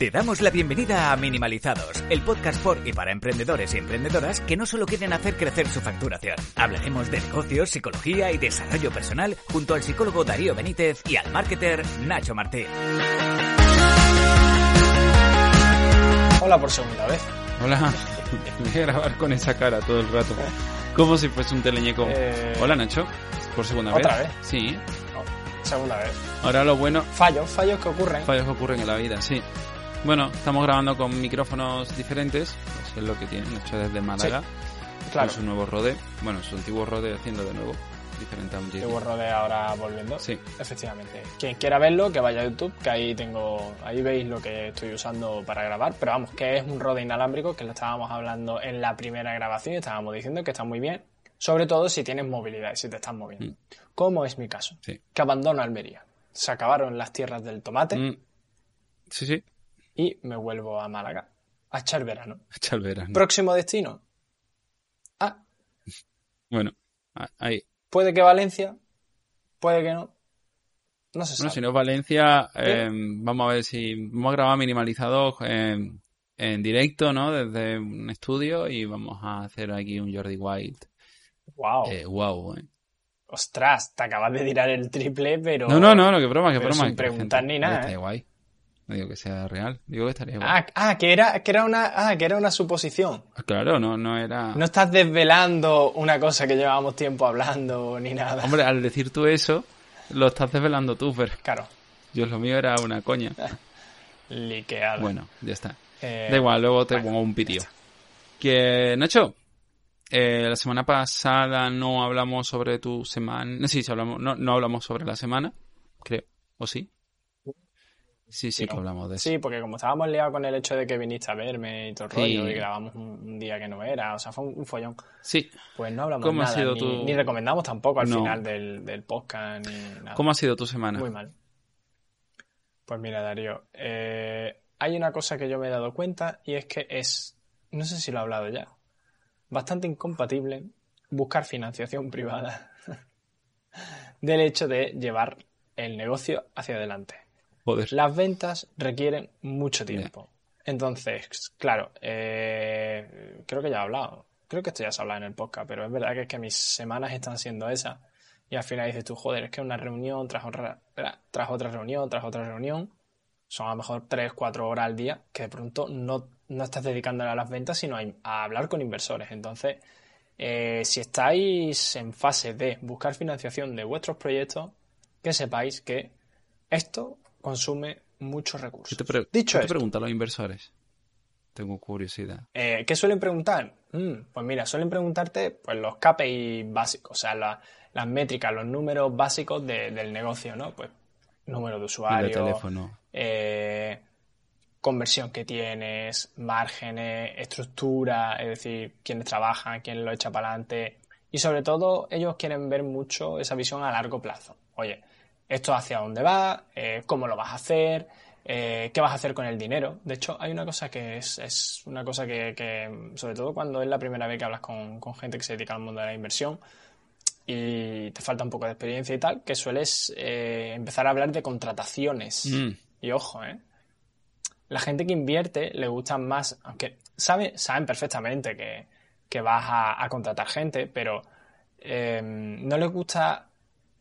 Te damos la bienvenida a Minimalizados, el podcast por y para emprendedores y emprendedoras que no solo quieren hacer crecer su facturación. Hablaremos de negocios, psicología y desarrollo personal junto al psicólogo Darío Benítez y al marketer Nacho Martín. Hola por segunda vez. Hola. Voy a grabar con esa cara todo el rato. Como si fuese un teleñeco. Eh, Hola Nacho. Por segunda vez. ¿Otra vez? Sí. No, segunda vez. Ahora lo bueno, Fallos, fallos que ocurren. fallos que ocurren en la vida, sí. Bueno, estamos grabando con micrófonos diferentes. Eso es lo que tiene Nacho desde Málaga. Claro. Con su nuevo Rode. Bueno, su antiguo Rode haciendo de nuevo. Diferente a un Que Yeti. borro de ahora volviendo. Sí. Efectivamente. Quien quiera verlo, que vaya a YouTube, que ahí tengo, ahí veis lo que estoy usando para grabar. Pero vamos, que es un Rode inalámbrico, que lo estábamos hablando en la primera grabación y estábamos diciendo que está muy bien. Sobre todo si tienes movilidad y si te estás moviendo. Mm. Como es mi caso. Sí. Que abandono Almería. Se acabaron las tierras del tomate Mm. Sí, sí. Y me vuelvo a Málaga. A echar verano. Echa el verano. Próximo destino. Ah, Bueno, a- ahí. puede que Valencia, puede que no. No se sabe. Bueno, si no es Valencia, eh, vamos a ver si vamos a grabar minimalizados en, en directo, ¿no? Desde un estudio y vamos a hacer aquí un Jordi Wild. Wow. Eh, wow, eh. Ostras, te acabas de tirar el triple, pero. No, no, no, no, que broma, que broma. sin que preguntar gente- ni nada, Estaría ¿eh? guay. No digo que sea real, digo que estaría guay. Ah, ah, que era, que era una, ah, que era una suposición. Claro, no, no era. No estás desvelando una cosa que llevábamos tiempo hablando ni nada. Hombre, al decir tú eso, lo estás desvelando tú, pero Claro, yo lo mío era una coña. liqueado. Bueno, ya está. Eh, Da igual, luego te bueno, pongo un pitío. Que, Nacho, eh, la semana pasada no hablamos sobre tu semana. Sí hablamos, no, no hablamos sobre la semana, creo. ¿O sí? Sí, sí que hablamos de eso. Sí, porque como estábamos liados con el hecho de que viniste a verme y todo el Sí. rollo y grabamos un, un día que no era, o sea, fue un, un follón. Sí. Pues no hablamos ¿Cómo ha nada, sido ni, tu- ni recomendamos tampoco al No. final del, del podcast ni nada. ¿Cómo ha sido tu semana? Muy mal. Pues mira, Darío, eh, hay una cosa que yo me he dado cuenta y es que es, no sé si lo he hablado ya, bastante incompatible buscar financiación privada del hecho de llevar el negocio hacia adelante. Joder. Las ventas requieren mucho tiempo. Entonces, claro, eh, creo que ya he hablado. Creo que esto ya se ha hablado en el podcast, pero es verdad que es que mis semanas están siendo esas. Y al final dices tú, joder, es que una reunión tras otra, tras otra reunión, tras otra reunión, son a lo mejor 3, 4 horas al día que de pronto no, no estás dedicándole a las ventas, sino a, a hablar con inversores. Entonces, eh, si estáis en fase de buscar financiación de vuestros proyectos, que sepáis que esto consume muchos ¿Qué recursos. te, Dicho qué te preguntan los inversores? Tengo curiosidad. eh, ¿qué suelen preguntar? Mm, pues mira, suelen preguntarte pues, los KPI básicos, o sea, la- las métricas, los números básicos de- del negocio, ¿no? Pues número de usuarios, teléfono. eh, conversión que tienes, márgenes, estructura, es decir, quiénes trabajan, quién lo echa para adelante. Y sobre todo, ellos quieren ver mucho esa visión a largo plazo. Oye, esto hacia dónde va, eh, cómo lo vas a hacer, eh, qué vas a hacer con el dinero. De hecho, hay una cosa que es, es una cosa que, que, sobre todo cuando es la primera vez que hablas con, con gente que se dedica al mundo de la inversión, y te falta un poco de experiencia y tal, que sueles eh, empezar a hablar de contrataciones. Mm. Y ojo, ¿eh? La gente que invierte le gustan más, aunque sabe, saben perfectamente que, que vas a, a contratar gente, pero no les gusta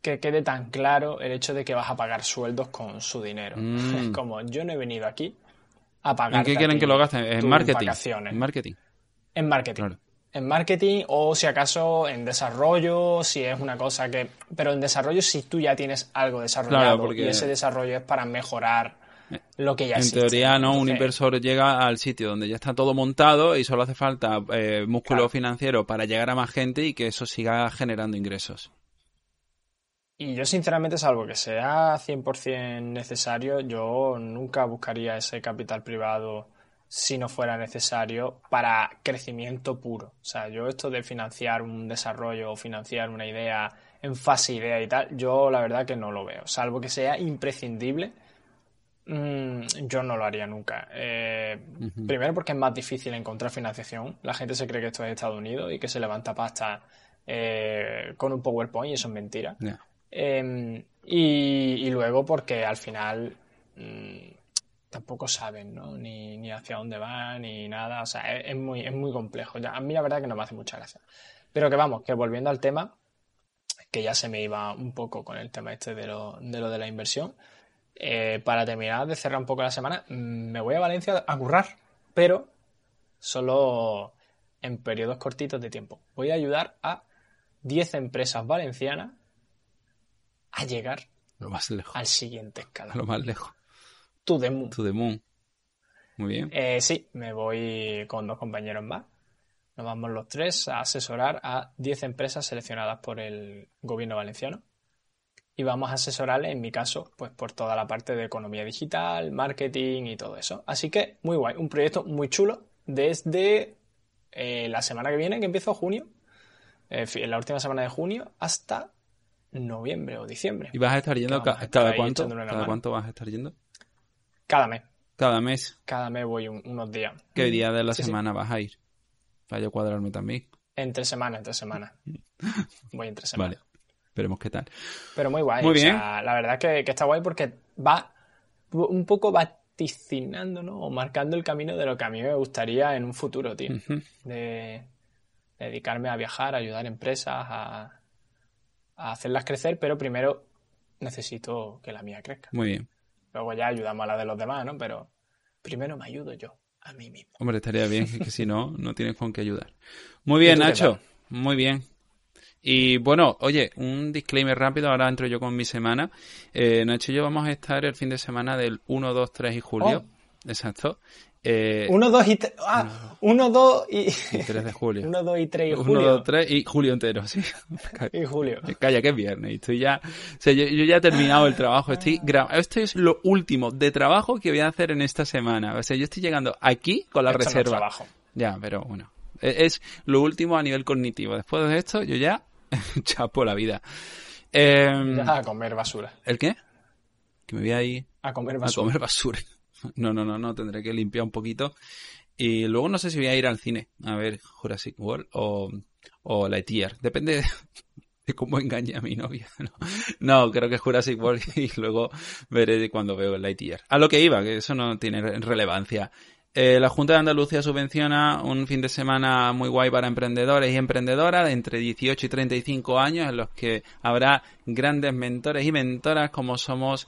que quede tan claro el hecho de que vas a pagar sueldos con su dinero. Mm. Es como, yo no he venido aquí a pagar. ¿En qué quieren que lo gasten? En marketing. En marketing. En marketing. Claro. En marketing o si acaso en desarrollo, si es una cosa que... Pero en desarrollo si tú ya tienes algo desarrollado Claro, porque- y ese desarrollo es para mejorar lo que ya En existe. teoría, ¿no? Un inversor llega al sitio donde ya está todo montado y solo hace falta eh, músculo Claro. financiero para llegar a más gente y que eso siga generando ingresos. Y yo sinceramente, salvo que sea 100% necesario, yo nunca buscaría ese capital privado si no fuera necesario para crecimiento puro. O sea, yo esto de financiar un desarrollo o financiar una idea en fase idea y tal, yo la verdad que no lo veo. Salvo que sea imprescindible, mm, yo no lo haría nunca. Eh, Primero porque es más difícil encontrar financiación. La gente se cree que esto es Estados Unidos y que se levanta pasta eh, con un PowerPoint y eso es mentira. Eh, y, luego porque al final mm, tampoco saben, ¿no? Ni, hacia dónde van, ni nada. O sea, es, muy, es muy complejo. A mí la verdad que no me hace mucha gracia. Pero que vamos, que volviendo al tema, que ya se me iba un poco con el tema este de lo de, lo de la inversión. Eh, para terminar de cerrar un poco la semana, mm, me voy a Valencia a currar, pero solo en periodos cortitos de tiempo. Voy a ayudar a 10 empresas valencianas a llegar lo más lejos. al siguiente escalón. lo más lejos. To the moon. To the moon. Muy bien. Eh, sí, me voy con dos compañeros más. Nos vamos los tres a asesorar a 10 empresas seleccionadas por el gobierno valenciano. Y vamos a asesorarles, en mi caso, pues por toda la parte de economía digital, marketing y todo eso. Así que muy guay, un proyecto muy chulo desde eh, la semana que viene, que empiezo junio, eh, en la última semana de junio, hasta noviembre o diciembre. ¿Y vas a estar yendo cada cuánto? ¿Cada cuánto vas a estar yendo? Cada mes. Cada mes. Cada mes voy unos días. ¿Qué día de la semana vas a ir? Para yo cuadrarme también. Entre semana, entre semana. Voy entre semana. Vale. Veremos qué tal. Pero muy guay. Muy bien. la verdad que, que está guay porque va un poco vaticinando, ¿no? O marcando el camino de lo que a mí me gustaría en un futuro, tío. de, dedicarme a viajar, a ayudar a empresas, a, a hacerlas crecer, pero primero necesito que la mía crezca. Muy bien. Luego ya ayudamos a la de los demás, ¿no? Pero primero me ayudo yo a mí mismo. Hombre, estaría bien, que si no, no tienes con qué ayudar. Muy bien, Nacho. Muy bien. Y bueno, oye, un disclaimer rápido, ahora entro yo con mi semana. Eh, Nacho y yo vamos a estar el fin de semana del 1, 2, 3 y julio. Oh. Exacto. 1, 2 y 3. Ah, 1, 2 y. 3 de julio. 1, 2 y 3 y julio. 1, 2, 3 y julio entero, sí. y julio. Calla, que es viernes. Estoy ya. O sea, yo, yo ya he terminado el trabajo. Estoy grabando. Esto es lo último de trabajo que voy a hacer en esta semana. O sea, yo estoy llegando aquí con la reserva. Trabajo. Ya, pero bueno. E, es lo último a nivel cognitivo. Después de esto, yo ya chapo la vida. Eh, ya a comer basura. ¿El qué? Que me voy ahí. A comer basura. A comer basura. No, no, no, no, tendré que limpiar un poquito. Y luego no sé si voy a ir al cine a ver Jurassic World o, o. Depende de, cómo engañe a mi novia. No, creo que es Jurassic World y luego veré cuando veo Lightyear. A lo que iba, que eso no tiene relevancia. Eh, la Junta de Andalucía subvenciona un fin de semana muy guay para emprendedores y emprendedoras de entre 18 y 35 años en los que habrá grandes mentores y mentoras como somos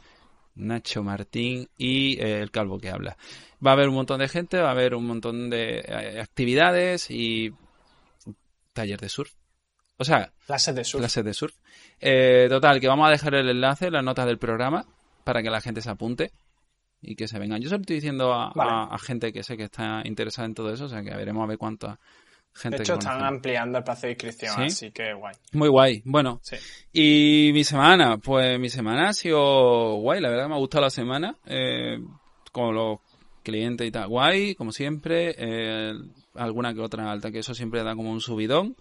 Nacho Martín y eh, el calvo que habla. Va a haber un montón de gente, va a haber un montón de eh, actividades y taller de surf. O sea, clases de surf. Clases de surf. Eh, total, que vamos a dejar el enlace, las notas del programa, para que la gente se apunte y que se vengan. Yo solo estoy diciendo a, a, gente que sé que está interesada en todo eso, o sea que veremos a ver de hecho, están ampliando el plazo de inscripción, así que guay. Muy guay. Bueno, y mi semana, pues mi semana ha sido guay, la verdad me ha gustado la semana, eh, con los clientes y tal, guay, como siempre, eh, alguna que otra alta, que eso siempre da como un subidón.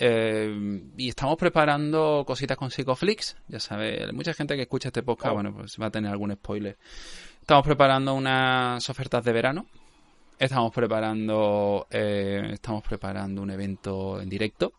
Eh, y estamos preparando cositas con Psychoflix, ya sabes, mucha gente que escucha este podcast, oh. bueno, pues va a tener algún spoiler. Estamos preparando unas ofertas de verano, Estamos preparando, eh, estamos preparando un evento en directo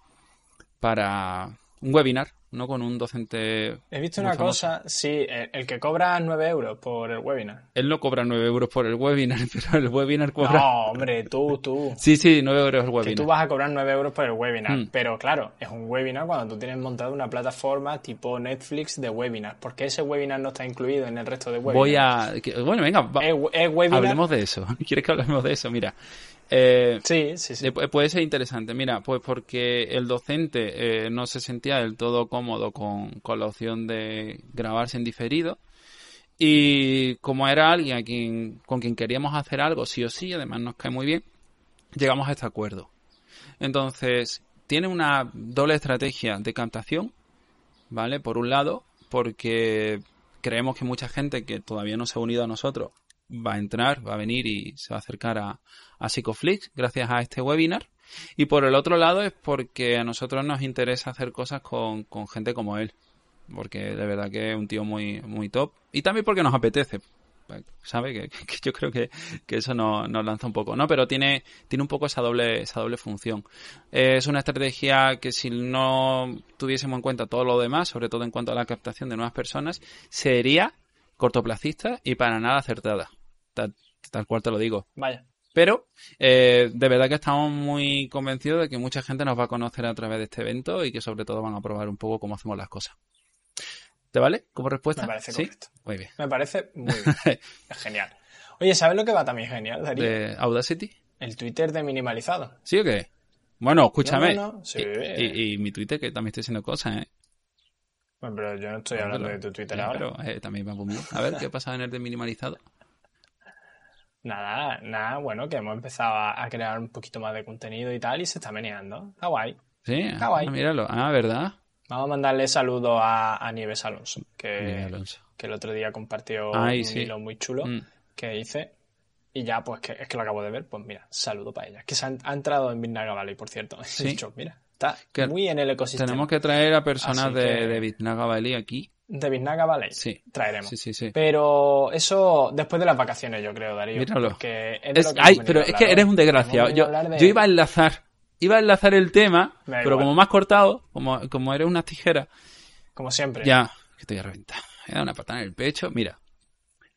para un webinar no con un docente. He visto una cosa, sí, el, que cobra 9 euros por el webinar. Él no cobra 9 euros por el webinar, pero el webinar cobra. No, hombre, tú, tú. sí, sí, 9 euros el webinar. Que tú vas a cobrar 9 euros por el webinar, mm. pero claro, es un webinar cuando tú tienes montado una plataforma tipo Netflix de webinar. ¿Por qué ese webinar no está incluido en el resto de webinars? Voy a. Bueno, venga, hablemos de eso. ¿Quieres que hablemos de eso? Mira. Eh, sí, sí, sí. Puede ser interesante. Mira, pues porque el docente eh, no se sentía del todo cómodo con, con, la opción de grabarse en diferido. Y como era alguien a quien, con quien queríamos hacer algo, sí o sí, además nos cae muy bien, llegamos a este acuerdo. Entonces, tiene una doble estrategia de captación, ¿vale? Por un lado, porque creemos que mucha gente que todavía no se ha unido a nosotros va a entrar, va a venir y se va a acercar a, a gracias a este webinar. Y por el otro lado es porque a nosotros nos interesa hacer cosas con, con gente como él. Porque de verdad que es un tío muy, muy top. Y también porque nos apetece. ¿Sabe? Que, yo creo que, que eso nos, nos, lanza un poco, ¿no? Pero tiene, tiene un poco esa doble, esa doble función. es una estrategia que si no tuviésemos en cuenta todo lo demás, sobre todo en cuanto a la captación de nuevas personas, sería cortoplacista y para nada acertada tal, tal cual te lo digo. Vaya. Pero eh, de verdad que estamos muy convencidos de que mucha gente nos va a conocer a través de este evento y que sobre todo van a probar un poco cómo hacemos las cosas. ¿Te vale como respuesta? Me parece ¿Sí? correcto. Muy bien. Me parece muy bien. Genial. Oye, ¿sabes lo que va también genial, Darío? ¿De Audacity? El Twitter de minimalizado. ¿Sí o qué? Bueno, escúchame. No, no, no, sí. Y, y- y mi Twitter, que también estoy haciendo cosas, ¿eh? Bueno, pero yo no estoy hablando de tu Twitter ahora. Pero eh, también va conmigo. A ver, ¿qué ha pasado en el de minimalizado? Nada, nada, bueno, que hemos empezado a, a crear un poquito más de contenido y tal, y se está meneando. Está guay. Sí, Está ah, guay. míralo. Ah, ¿verdad? Vamos a mandarle saludos a, a Nieves Alonso, que, Alonso. que el otro día compartió Ay, un sí. hilo muy chulo Mm. que hice. Y ya, pues que es que lo acabo de ver, pues mira, saludo para ella. Que se ha, ha entrado en Valley, por cierto. He Sí. dicho, mira, está Que muy en el ecosistema. Tenemos que traer a personas de, de Biznaga Valley aquí. De Bitnaga Valley, Sí. traeremos. Sí, sí, sí. Pero eso después de las vacaciones, yo creo, Darío. Míralo. Porque es Es- lo que ay, pero es que eres un desgraciado. Yo, de- yo iba a enlazar, iba a enlazar el tema, pero igual. como me has cortado, como, como eres unas tijeras, Como siempre. ya, que estoy a reventar. Me da una patada en el pecho. Mira,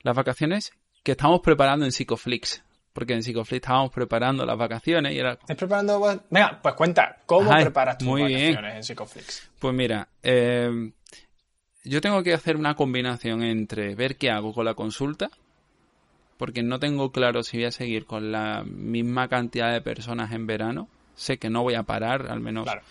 las vacaciones que estamos preparando en Psicoflix. Porque en Psicoflix estábamos preparando las vacaciones y era, ¿Estás preparando? Venga, pues cuenta, ¿cómo preparas tus muy bien. vacaciones en Psicoflix? Pues mira, eh, yo tengo que hacer una combinación entre ver qué hago con la consulta, porque no tengo claro si voy a seguir con la misma cantidad de personas en verano. Sé que no voy a parar, al menos Claro.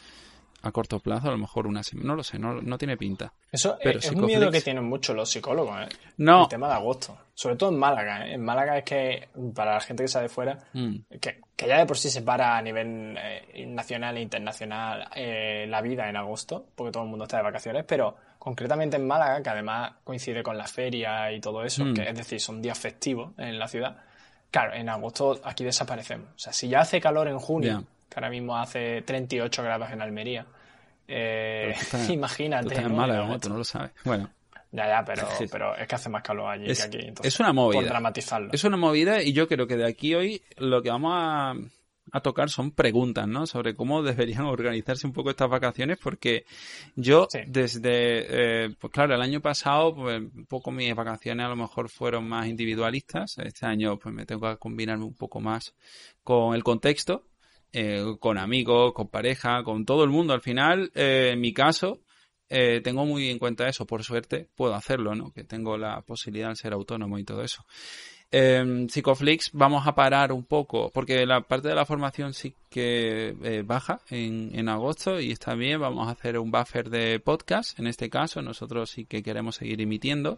A corto plazo, a lo mejor una semana. No lo sé, no, no tiene pinta. Eso Pero es, un miedo que tienen muchos los psicólogos, ¿eh? No, El tema de agosto. Sobre todo en Málaga, ¿eh? En Málaga es que, para la gente que está de fuera, Mm, que, que ya de por sí se para a nivel eh, nacional e internacional eh, la vida en agosto, porque todo el mundo está de vacaciones, pero concretamente en Málaga, que además coincide con la feria y todo eso, Mm. que es decir, son días festivos en la ciudad, claro, en agosto aquí desaparecemos. O sea, si ya hace calor en junio. Que ahora mismo hace 38 grados en Almería, eh, estás- imagínate. tú estás en ¿no? Málaga, ¿no? tú no lo sabes. Bueno, Ya, ya, pero, pero es que hace más calor allí Es- que aquí. entonces, es una movida. Por dramatizarlo. es una movida y yo creo que de aquí hoy lo que vamos a, a tocar son preguntas, ¿no? Sobre cómo deberían organizarse un poco estas vacaciones, porque yo Sí. desde, eh, pues claro, el año pasado, pues un poco mis vacaciones a lo mejor fueron más individualistas. Este año, pues me tengo que combinarme un poco más con el contexto, eh, con amigos, con pareja, con todo el mundo. Al final, eh, en mi caso, eh, tengo muy en cuenta eso. Por suerte, puedo hacerlo, ¿no? Que tengo la posibilidad de ser autónomo y todo eso. En Psicoflix vamos a parar un poco, porque la parte de la formación sí que eh, baja en, en agosto y está bien, vamos a hacer un buffer de podcast, en este caso, nosotros sí que queremos seguir emitiendo.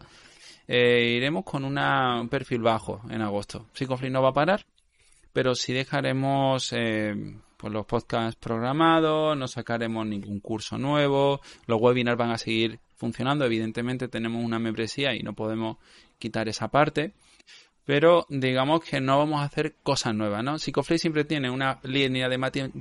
Eh, iremos con un perfil bajo en agosto. Psicoflix no va a parar, pero sí dejaremos eh, pues los podcasts programados, no sacaremos ningún curso nuevo, los webinars van a seguir funcionando, evidentemente tenemos una membresía y no podemos quitar esa parte pero digamos que no vamos a hacer cosas nuevas, ¿no? Psicoflix siempre tiene una línea de,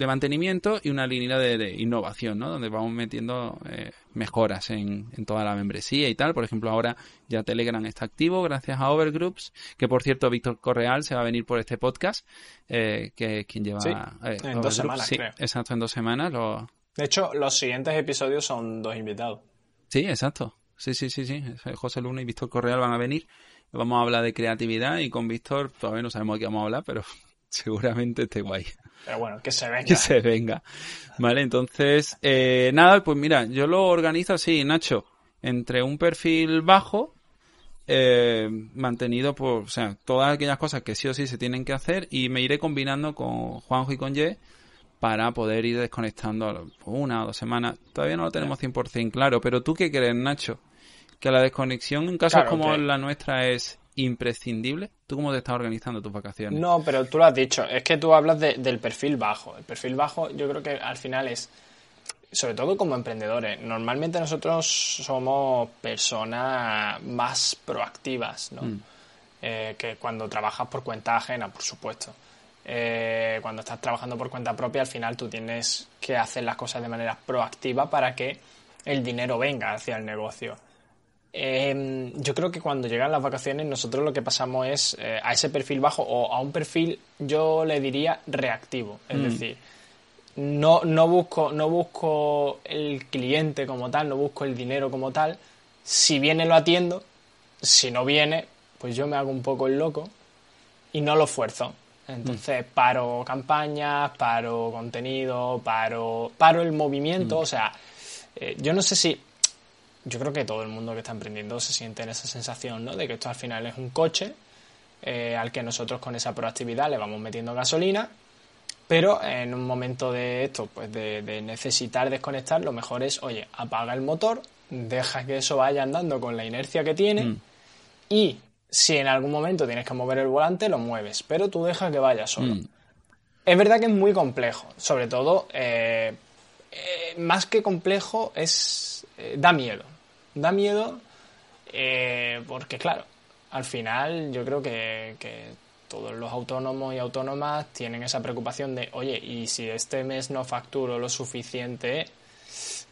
mantenimiento y una línea de, de innovación, ¿no? Donde vamos metiendo eh, mejoras en, en toda la membresía y tal. Por ejemplo, ahora ya Telegram está activo gracias a Overgroups, que por cierto Víctor Correal se va a venir por este podcast, eh, que es quien lleva... Sí, eh, en dos semanas, Sí, creo. exacto, en dos semanas. Lo... De hecho, los siguientes episodios son dos invitados. Sí, exacto. Sí, sí, sí, sí. José Luna y Víctor Correal van a venir. Vamos a hablar de creatividad y con Víctor todavía no sabemos de qué vamos a hablar, pero seguramente esté guay. Pero bueno, que se venga. Que se venga. Vale, entonces, eh, nada, pues mira, yo lo organizo así, Nacho, entre un perfil bajo, eh, mantenido por, o sea, todas aquellas cosas que sí o sí se tienen que hacer y me iré combinando con Juanjo y con Ye para poder ir desconectando a una o dos semanas. Todavía no lo tenemos 100% claro, pero ¿tú qué crees, Nacho? ¿Que la desconexión en casos Claro, como la nuestra es imprescindible? ¿Tú cómo te estás organizando tus vacaciones? No, pero tú lo has dicho. Es que tú hablas de- del perfil bajo. El perfil bajo yo creo que al final es, sobre todo como emprendedores, normalmente nosotros somos personas más proactivas, ¿no? Mm. Eh, que cuando trabajas por cuenta ajena, por supuesto. Eh, cuando estás trabajando por cuenta propia, al final tú tienes que hacer las cosas de manera proactiva para que el dinero venga hacia el negocio. Eh, yo creo que cuando llegan las vacaciones nosotros lo que pasamos es eh, a ese perfil bajo o a un perfil yo le diría reactivo. Es Mm. decir, no, no, busco, no busco el cliente como tal, no busco el dinero como tal. Si viene lo atiendo, si no viene, pues yo me hago un poco el loco y no lo esfuerzo. Entonces paro campañas, paro contenido, paro, paro el movimiento. O sea, eh, yo no sé si. Yo creo que todo el mundo que está emprendiendo se siente en esa sensación, ¿no? De que esto al final es un coche eh, al que nosotros con esa proactividad le vamos metiendo gasolina. Pero en un momento de esto, pues de, de necesitar desconectar, lo mejor es, oye, apaga el motor, deja que eso vaya andando con la inercia que tiene Mm. y si en algún momento tienes que mover el volante, lo mueves, pero tú deja que vaya solo. Mm. Es verdad que es muy complejo, sobre todo, eh, eh, más que complejo, es eh, da miedo. Da miedo eh, porque, claro, al final yo creo que, que todos los autónomos y autónomas tienen esa preocupación de, oye, y si este mes no facturo lo suficiente,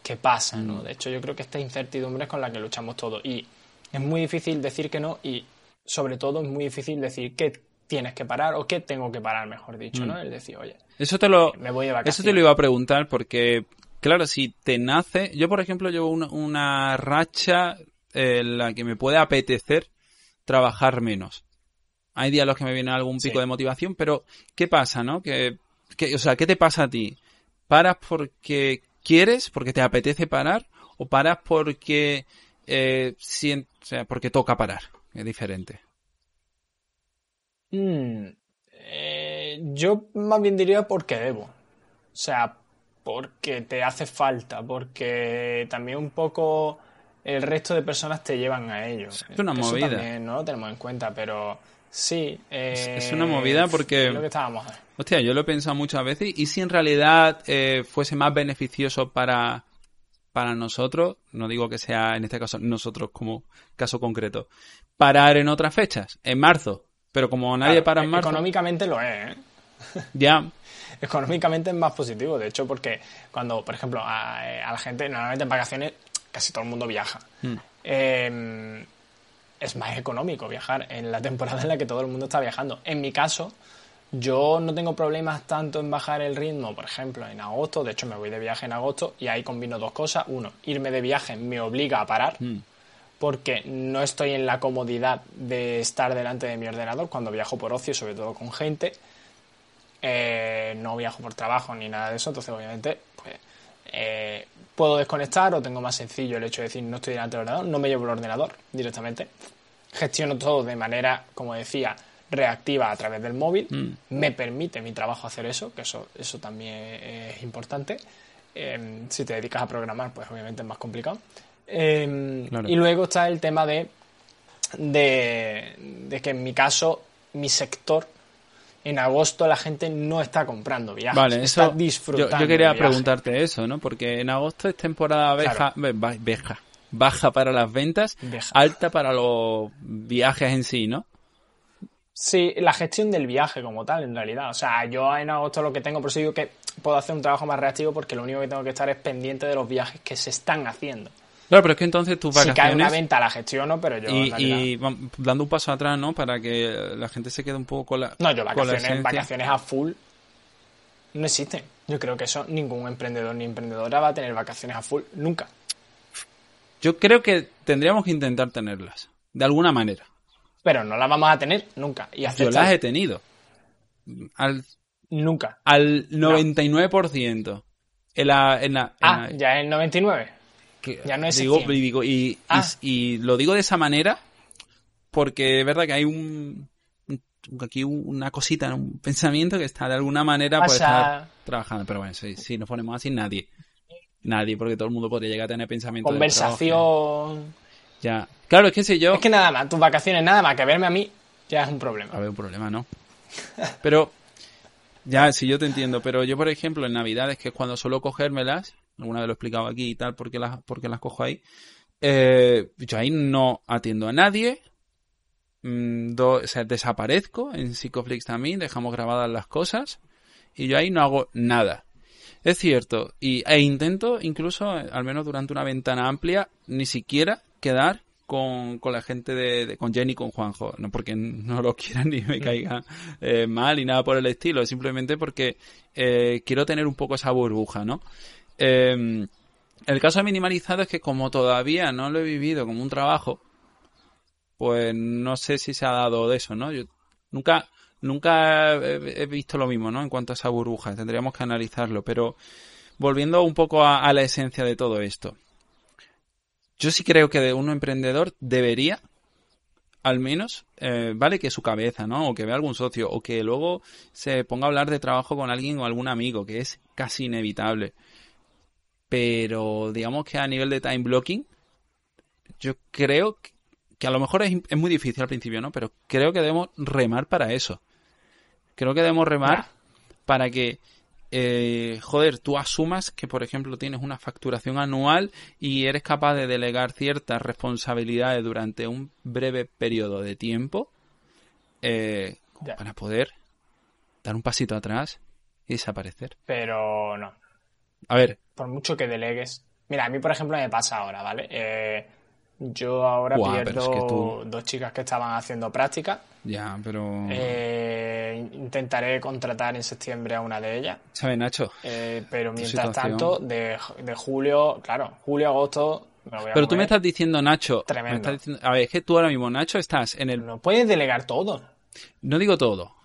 ¿qué pasa? ¿no? De hecho, yo creo que esta incertidumbre es con la que luchamos todos. Y es muy difícil decir que no y, sobre todo, es muy difícil decir que tienes que parar o que tengo que parar, mejor dicho, ¿no? El decir, oye, Eso te lo, me voy de eso te lo iba a preguntar porque, claro, si te nace, yo por ejemplo llevo una, una racha en la que me puede apetecer trabajar menos. Hay días en los que me viene algún pico Sí. de motivación, pero ¿qué pasa, no? Que, que- o sea, ¿qué te pasa a ti? ¿Paras porque quieres, porque te apetece parar, o paras porque eh, o sea, porque toca parar? Es diferente. Mm, eh, yo más bien diría porque debo. O sea, porque te hace falta, porque también un poco el resto de personas te llevan a ello. Es una eso movida. también no lo tenemos en cuenta, pero sí. eh, es una movida porque- es lo que estábamos. Hostia, yo lo he pensado muchas veces y si en realidad eh, fuese más beneficioso para, para nosotros, no digo que sea en este caso nosotros como caso concreto, parar en otras fechas, en marzo, pero como nadie Claro, para en eh, marzo, Económicamente lo es, ¿eh? ya, Económicamente es más positivo, de hecho, porque cuando, por ejemplo, a, eh, a la gente, normalmente en vacaciones, casi todo el mundo viaja. Mm. Eh, es más económico viajar en la temporada en la que todo el mundo está viajando. En mi caso, yo no tengo problemas tanto en bajar el ritmo, por ejemplo, en agosto. De hecho, me voy de viaje en agosto y ahí combino dos cosas. Uno, irme de viaje me obliga a parar Mm. porque no estoy en la comodidad de estar delante de mi ordenador cuando viajo por ocio, sobre todo con gente. Eh, no viajo por trabajo ni nada de eso, entonces obviamente pues, eh, puedo desconectar o tengo más sencillo el hecho de decir no estoy delante del ordenador, no me llevo el ordenador directamente. Gestiono todo de manera, como decía, reactiva a través del móvil. Mm. Me permite mi trabajo hacer eso, que eso, eso también es importante. Eh, si te dedicas a programar, pues obviamente es más complicado. Eh, Claro. Y luego está el tema de, de, de que en mi caso, mi sector, en agosto la gente no está comprando viajes, vale, está eso, disfrutando. yo quería preguntarte eso, ¿no? Porque en agosto es temporada beja, Claro. be- ba- beja, baja para las ventas, Beja. alta para los viajes en sí, ¿no? Sí, la gestión del viaje como tal, en realidad. O sea, yo en agosto lo que tengo, por eso digo que puedo hacer un trabajo más reactivo porque lo único que tengo que estar es pendiente de los viajes que se están haciendo. Claro, pero es que entonces tus Si cae una vacaciones... venta, la gestiono, pero yo y, dando un paso atrás, ¿no? Para que la gente se quede un poco con la. No, yo vacaciones, vacaciones a full no existen. Yo creo que eso ningún emprendedor ni emprendedora va a tener vacaciones a full nunca. Yo creo que tendríamos que intentar tenerlas. De alguna manera. Pero no las vamos a tener nunca. Y Yo las he tenido. Al, nunca. al 99%. En la, en la, en Ah, la- ya es el 99. Que- ya no es digo, 100. y, digo- y, Ah. y, y lo digo de esa manera porque es verdad que hay un, un- aquí un- una cosita, un pensamiento que está de alguna manera estar trabajando. Pero bueno, si, si nos ponemos así, nadie. Nadie, porque todo el mundo podría llegar a tener pensamientos. Conversación. Ya. Claro, es que si yo. Es que nada más, tus vacaciones, nada más que verme a mí, ya es un problema. A ver, un problema, ¿no? Pero, ya, sí, yo te entiendo, pero yo, por ejemplo, en Navidades, que es cuando suelo cogérmelas, alguna vez lo he explicado aquí y tal, porque las, porque las cojo ahí, eh, yo ahí no atiendo a nadie, mm, do- desaparezco en Psicoflix también, dejamos grabadas las cosas, y yo ahí no hago nada. Es cierto, y, e intento incluso, eh, al menos durante una ventana amplia, ni siquiera quedar con, con la gente de, con Jenny con Juanjo, no porque no lo quieran ni me caiga eh, mal y nada por el estilo, simplemente porque eh, quiero tener un poco esa burbuja, ¿no? Eh, el caso minimalizado es que como todavía no lo he vivido como un trabajo, pues no sé si se ha dado de eso, ¿no? Yo nunca, nunca he, visto lo mismo, ¿no? En cuanto a esa burbuja, tendríamos que analizarlo, pero volviendo un poco a, la esencia de todo esto. Yo sí creo que de un emprendedor debería, al menos, eh, vale que su cabeza, ¿no? O que vea algún socio, o que luego se ponga a hablar de trabajo con alguien o algún amigo, que es casi inevitable. Pero digamos que a nivel de time blocking, yo creo que, a lo mejor es, es, muy difícil al principio, ¿no? Pero creo que debemos remar para eso. Creo que debemos remar para que, eh, joder, tú asumas que, por ejemplo, tienes una facturación anual y eres capaz de delegar ciertas responsabilidades durante un breve periodo de tiempo eh, para poder dar un pasito atrás y desaparecer. Pero no. A ver. Por mucho que delegues. Mira, a mí, por ejemplo, me pasa ahora, ¿vale? Eh, yo ahora pierdo dos chicas que estaban haciendo práctica. Ya, pero. Eh, intentaré contratar en septiembre a una de ellas. ¿Sabes, Nacho? Eh, pero mientras tanto, de, julio, claro, julio, agosto. pero tú me estás diciendo, Nacho. Tremendo. a ver, es que tú ahora mismo, Nacho, estás en el. No puedes delegar todo. No digo todo.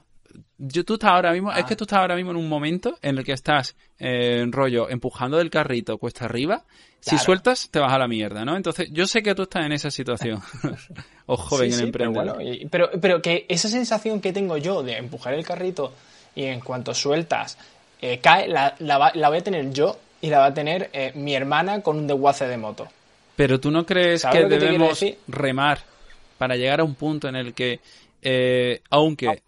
Yo, tú estás ahora mismo, es que ah. tú estás ahora mismo en un momento en el que estás eh, en rollo empujando del carrito cuesta arriba si sueltas, te vas a la mierda, ¿no? Entonces, yo sé que tú estás en esa situación. o joven en emprendedor. Pero, pero, que esa sensación que tengo yo de empujar el carrito y en cuanto sueltas, eh, cae, la, voy a tener yo y la va a tener eh, mi hermana con un desguace de moto. Pero tú no crees que, debemos remar para llegar a un punto en el que, aunque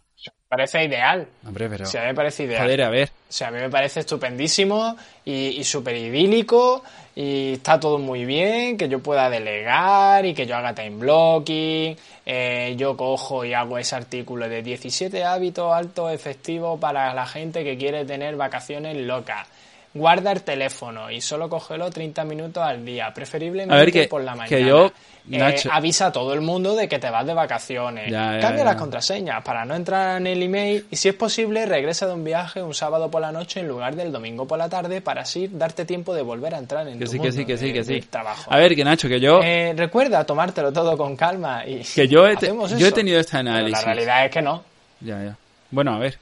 parece ideal. Hombre, pero... a mí me parece ideal. Joder, a ver. O sea, a mí me parece estupendísimo y, y súper idílico y está todo muy bien, que yo pueda delegar y que yo haga time blocking. Eh, yo cojo y hago ese artículo de 17 hábitos altos efectivos para la gente que quiere tener vacaciones locas guarda el teléfono y solo cógelo 30 minutos al día, preferiblemente por la mañana. Que yo, eh, avisa a todo el mundo de que te vas de vacaciones. Cambia las contraseñas para no entrar en el email y si es posible regresa de un viaje un sábado por la noche en lugar del domingo por la tarde para así darte tiempo de volver a entrar en que tu sí, mundo que sí, que sí, que sí. trabajo. A ver, que Nacho, que yo... Eh, recuerda tomártelo todo con calma y... Que yo he, yo he tenido este análisis. la realidad es que no. Ya, ya. Bueno, a ver.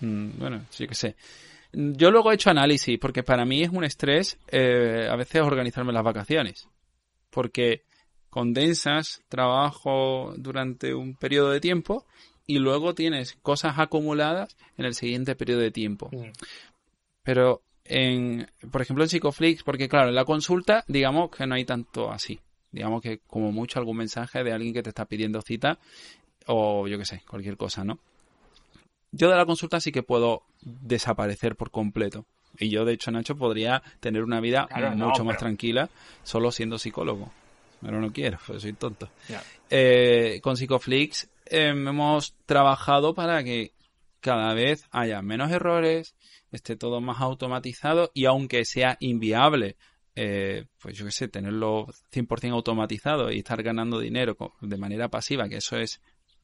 Mm, bueno, sí que sé. Yo luego he hecho análisis, porque para mí es un estrés eh, a veces organizarme las vacaciones. Porque condensas trabajo durante un periodo de tiempo y luego tienes cosas acumuladas en el siguiente periodo de tiempo. Mm. Pero en, por ejemplo, en Psicoflix, porque claro, en la consulta, digamos que no hay tanto así. Digamos que como mucho algún mensaje de alguien que te está pidiendo cita o yo qué sé, cualquier cosa, ¿no? Yo de la consulta sí que puedo desaparecer por completo. Y yo, de hecho, Nacho, podría tener una vida mucho más tranquila solo siendo psicólogo. Pero no quiero, pues soy tonto. Eh, con Psicoflix em, hemos trabajado para que cada vez haya menos errores, esté todo más automatizado y aunque sea inviable, eh, pues yo qué sé, tenerlo 100% automatizado y estar ganando dinero de manera pasiva, que eso es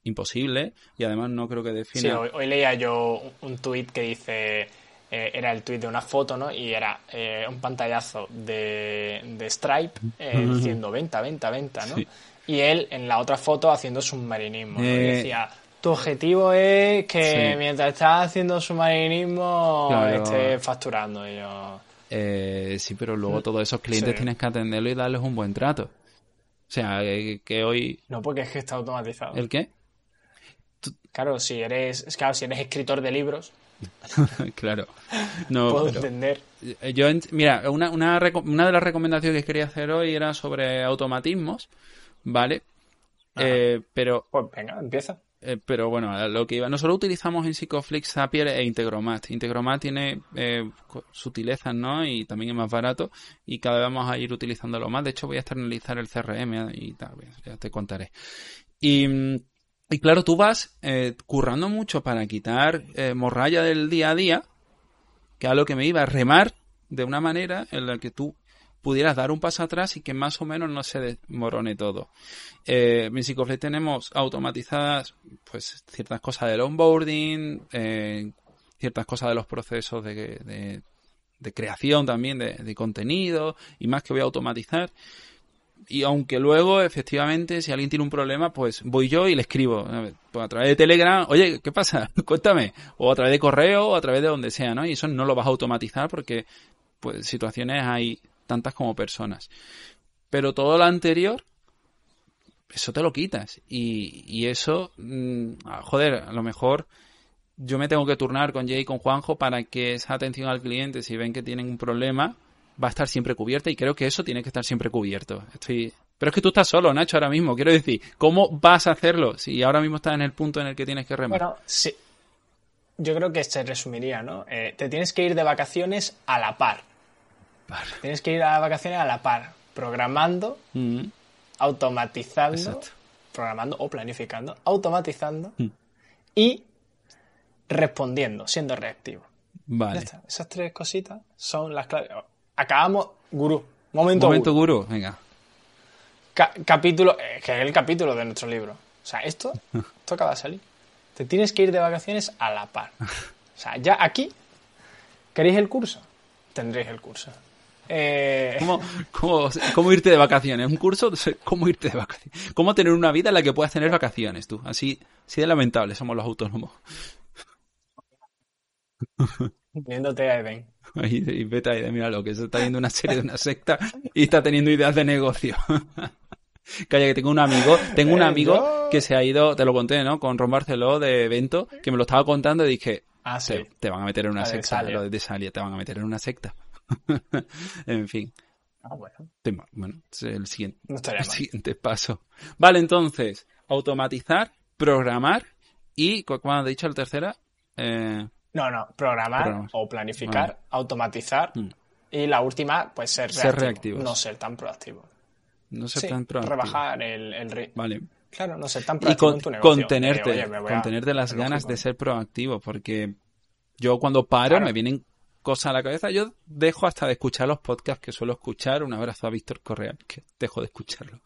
imposible y además no creo que defina. Sí, hoy, leía yo un tuit que dice. Eh, era el tuit de una foto, ¿no? Y era eh, un pantallazo de, de Stripe eh, diciendo venta, venta, venta, ¿no? Y él en la otra foto haciendo submarinismo, ¿no? Y decía, tu objetivo es que mientras estás haciendo submarinismo estés facturando. Y yo... sí, pero luego todos esos clientes tienes que atenderlo y darles un buen trato. O sea, que hoy... No, porque es que está automatizado. ¿El qué? Claro, si eres, claro, si eres escritor de libros. claro. No, puedo entender. Yo, mira, una, una, una, de las recomendaciones que quería hacer hoy era sobre automatismos, ¿vale? Eh, pero. Pues venga, empieza. Eh, pero bueno, lo que iba. Nosotros utilizamos en Psychoflix Zapier e Integromat. Integromat tiene eh, sutilezas, ¿no? Y también es más barato. Y cada vez vamos a ir utilizándolo más. De hecho, voy a externalizar el CRM y tal. Ya te contaré. Y mm, y claro, tú vas eh, currando mucho para quitar eh, morralla del día a día, que a lo que me iba a remar de una manera en la que tú pudieras dar un paso atrás y que más o menos no se desmorone todo. Eh, en Psicoflex tenemos automatizadas pues ciertas cosas del onboarding, eh, ciertas cosas de los procesos de, de, creación también de, de, contenido y más que voy a automatizar y aunque luego, efectivamente, si alguien tiene un problema, pues voy yo y le escribo. Pues a través de Telegram, oye, ¿qué pasa? Cuéntame. O a través de correo, o a través de donde sea, ¿no? Y eso no lo vas a automatizar porque, pues, situaciones hay tantas como personas. Pero todo lo anterior, eso te lo quitas. Y, y eso, mm, joder, a lo mejor yo me tengo que turnar con Jay y con Juanjo para que esa atención al cliente, si ven que tienen un problema, va a estar siempre cubierta y creo que eso tiene que estar siempre cubierto. Estoy... Pero es que tú estás solo, Nacho, ahora mismo. Quiero decir, ¿cómo vas a hacerlo si ahora mismo estás en el punto en el que tienes que remar? Bueno, sí. Yo creo que se resumiría, ¿no? Eh, te tienes que ir de vacaciones a la par. Tienes que ir a vacaciones a la par, programando, mm. automatizando, programando o planificando, automatizando mm. y respondiendo, siendo reactivo. Vale. Esas tres cositas son las claves. Acabamos, gurú. Momento, Momento gurú. venga. capítulo, eh, que es el capítulo de nuestro libro. O sea, esto, esto acaba de salir. Te tienes que ir de vacaciones a la par. O sea, ya aquí, ¿queréis el curso? Tendréis el curso. Eh... ¿Cómo, irte de vacaciones? ¿Un curso? ¿Cómo irte de vacaciones? ¿Cómo tener una vida en la que puedas tener vacaciones tú? Así, así de lamentable somos los autónomos. Viéndote a Eden. Y, vete a Eden, mira lo que se está viendo una serie de una secta y está teniendo ideas de negocio. Calla, que tengo un amigo, tengo un eh, amigo que se ha ido, te lo conté, ¿no? Con Ron Barceló de evento, que me lo estaba contando y dije, ah, sí. te, van a meter en una secta, lo de Salia, te van a meter en una secta. en fin. Ah, bueno. Bueno, el siguiente, el siguiente paso. Vale, entonces, automatizar, programar y, ¿cuándo has dicho el tercera? Eh, no, no, programar, o planificar, automatizar. Mm. Y la última, pues ser reactivo. No ser tan proactivo. No ser tan proactivo. Rebajar el, el Vale. Claro, no ser tan proactivo en tu negocio. Contenerte, contenerte las ganas de ser proactivo, porque yo cuando paro me vienen cosas a la cabeza. Yo dejo hasta de escuchar los podcasts que suelo escuchar. Un abrazo a Víctor Correa, que dejo de escucharlo.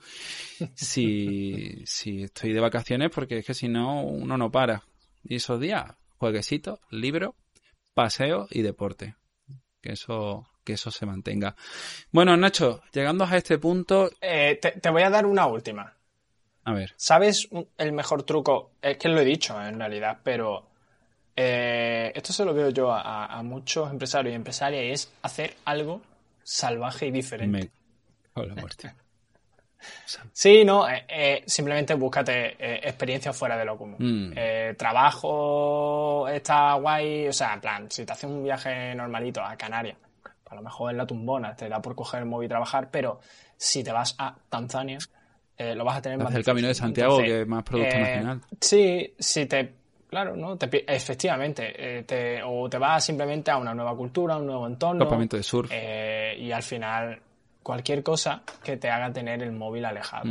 Si, si estoy de vacaciones, porque es que si no, uno no para. Y esos días, jueguecito, libro, paseo y deporte. Que eso, que eso se mantenga. Bueno, Nacho, llegando a este punto. Eh, te, voy a dar una última. A ver. ¿Sabes el mejor truco? Es que lo he dicho en realidad, pero eh, esto se lo veo yo a, muchos empresarios y empresarias y es hacer algo salvaje y diferente. Me... la muerte. Sí, no, eh, eh, simplemente búscate eh, experiencia fuera de lo común. Mm. trabajo está guay, o sea, en plan, si te haces un viaje normalito a Canarias, a lo mejor en la tumbona te da por coger el móvil y trabajar, pero si te vas a Tanzania, lo vas a tener más. el camino de Santiago, que es más producto nacional. Sí, si te. Claro, ¿no? efectivamente. te, o te vas simplemente a una nueva cultura, a un nuevo entorno. Campamento de surf. y al final cualquier cosa que te haga tener el móvil alejado.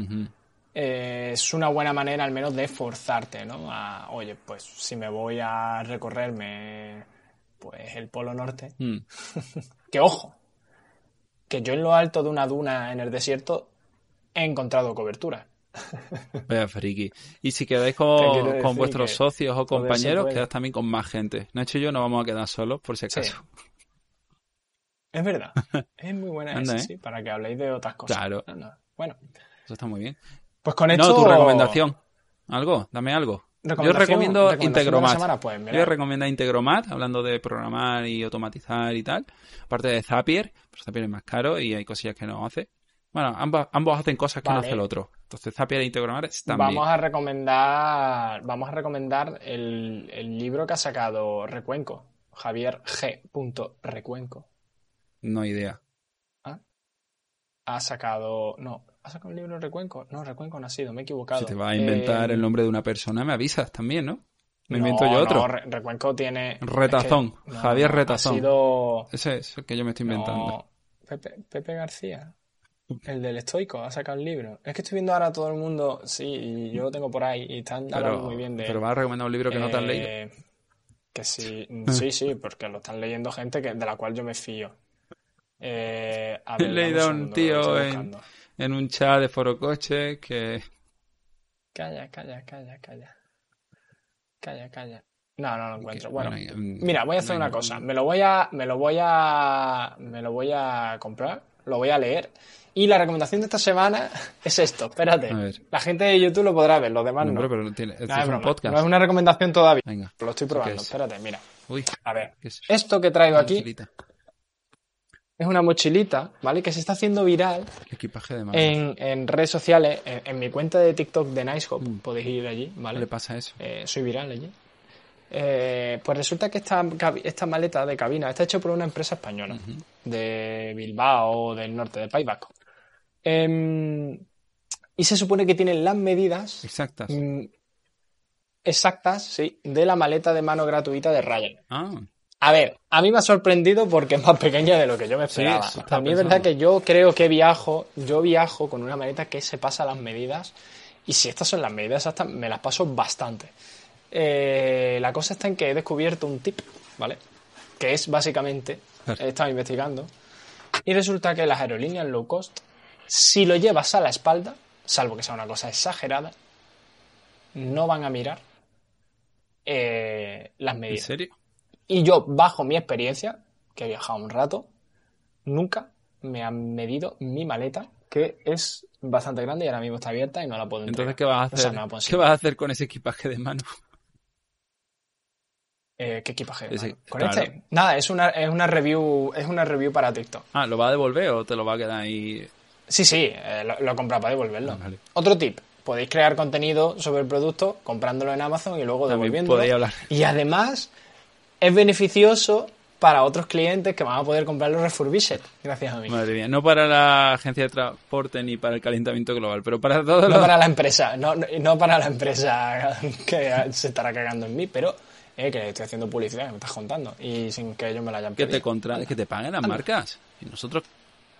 Eh, es una buena manera al menos de forzarte, ¿no? A, oye, pues si me voy a recorrerme pues el Polo Norte, mm. que ojo, que yo en lo alto de una duna en el desierto he encontrado cobertura. Vaya friki. Y si quedáis con, vuestros socios o compañeros, quedas también con más gente. Nacho y yo no vamos a quedar solos, por si acaso. Es verdad. Es muy buena esa, ¿eh? sí, para que habléis de otras cosas. Claro. Bueno. Eso está muy bien. Pues con esto... No, tu recomendación. ¿Algo? Dame algo. Yo recomiendo Integromat. Pues, Yo recomiendo Integromat, hablando de programar y automatizar y tal. Aparte de Zapier, pues Zapier es más caro y hay cosillas que no hace. Bueno, ambos, ambos hacen cosas que no hace el otro. Entonces Zapier e Integromat están vamos a recomendar Vamos a recomendar el, el libro que ha sacado Recuenco. Javier G. Recuenco. No idea. ¿Ah? Ha sacado. No, ¿ha sacado un libro de Recuenco? No, Recuenco no ha sido, me he equivocado. Si te va a inventar el eh, nombre de una persona, me avisas también, ¿no? Me invento yo otro. No, Recuenco tiene. Retazón, Javier Retazón. Ese es el que yo me estoy inventando. Pepe, Pepe García. El del estoico, ha sacado el libro. Es que estoy viendo ahora a todo el mundo, sí, y yo lo tengo por ahí, y están hablando muy bien de. Pero va a recomendar un libro que no te han leído. Eh, que sí, sí, sí, porque lo están leyendo gente que, de la cual yo me fío. Eh, He leído a un tío en, un chat de Foro Coche que. Calla, calla, calla, calla. Calla, calla. No, no lo encuentro. Bueno, mira, voy a hacer una cosa. Me lo voy a, me lo voy a, me lo voy a comprar lo voy a leer. Y la recomendación de esta semana es esto, espérate. A. La gente de YouTube lo podrá ver, los demás no. No, pero no tiene, es un podcast. No es una recomendación todavía. Venga. Lo estoy ¿Qué probando, es? espérate, mira. Uy, A ver, esto que traigo aquí. Es una mochilita, ¿vale? Que se está haciendo viral Equipaje de mano. en, en redes sociales, en, en mi cuenta de TikTok de Nicehop, podéis ir allí, ¿Qué ¿vale? le pasa eso? Eh, soy viral allí. Eh, pues resulta que esta maleta de cabina está hecha por una empresa española de Bilbao, del norte, de País Vasco. Em, y se supone que tienen las medidas Exactas. mm, exactas, sí, de la maleta de mano gratuita de Ryan. Ah, A ver, a mí me ha sorprendido porque es más pequeña de lo que yo me esperaba. a mí es verdad que yo creo que viajo, yo viajo con una maleta que se pasa las medidas y si estas son las medidas exactas, me las paso bastante. Eh, la cosa está en que he descubierto un tip, ¿vale? Que es básicamente, he estado investigando y resulta que las aerolíneas low cost, si lo llevas a la espalda, salvo que sea una cosa exagerada, no van a mirar eh, las ¿en medidas. serio? Y yo, bajo mi experiencia, que he viajado un rato, nunca me han medido mi maleta, que es bastante grande y ahora mismo está abierta y no la puedo Entonces. ¿qué vas a O sea, hacer? no. ¿Qué vas a hacer con ese equipaje de mano? Eh, ¿Qué equipaje? Mano? ¿Con claro. este? Nada, es una, es una review, es una review para TikTok. Ah, ¿lo va a devolver o te lo va a quedar ahí? Sí, sí, eh, lo, lo he comprado para devolverlo. Ah, vale. Otro tip, podéis crear contenido sobre el producto comprándolo en Amazon y luego También devolviéndolo. podéis hablar. Y además es beneficioso para otros clientes que van a poder comprarlo refurbished, gracias a mí. Madre mía, no para la agencia de transporte ni para el calentamiento global, pero para todos No los... para la empresa, no, no- no para la empresa que se estará cagando en mí, pero eh, que estoy haciendo publicidad, que me estás contando, y sin que ellos me la hayan Que pedido. te, contra... que te paguen las marcas. Y nosotros...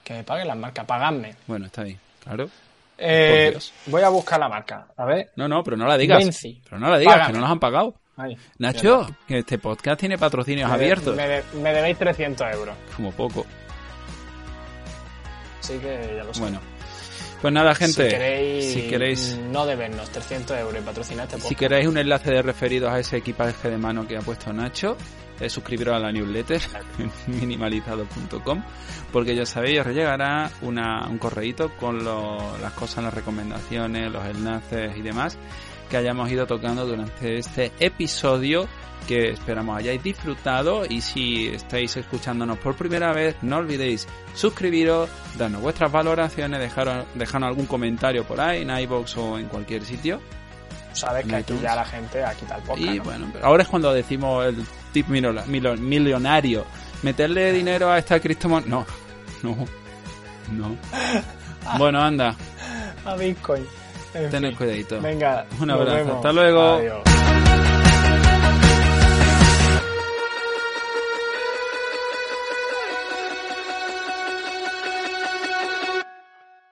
Que me paguen las marcas, pagadme. Bueno, está bien, claro. Eh, voy a buscar la marca, a ver. No, no, pero no la digas. Pero no la digas, Págame. que no nos han pagado. Ay, Nacho, que este podcast tiene patrocinios me, de- abiertos. me de- me debéis 300 euros, Como poco. así que ya lo sé. Bueno. Pues nada, gente. si queréis, si queréis, no debernos 300 euros y patrocinar este si podcast, queréis un enlace de referidos a ese equipaje de mano que ha puesto Nacho, eh, suscribiros a la newsletter minimalizado.com porque ya sabéis, os llegará una, un correíto con lo- las cosas, las recomendaciones, los enlaces y demás que hayamos ido tocando durante este episodio que esperamos hayáis disfrutado y si estáis escuchándonos por primera vez no olvidéis suscribiros, darnos vuestras valoraciones, dejaros, dejarnos algún comentario por ahí en iBox o en cualquier sitio sabes que aquí ya la gente ha quitado el podcast. y ¿no? bueno, pero ahora es cuando decimos el tip millonario. Meterle dinero a esta criptomoneda. No, no, no. Bueno, anda, A Bitcoin. En tened fin. cuidadito. Venga, Un abrazo, hasta luego. Adiós.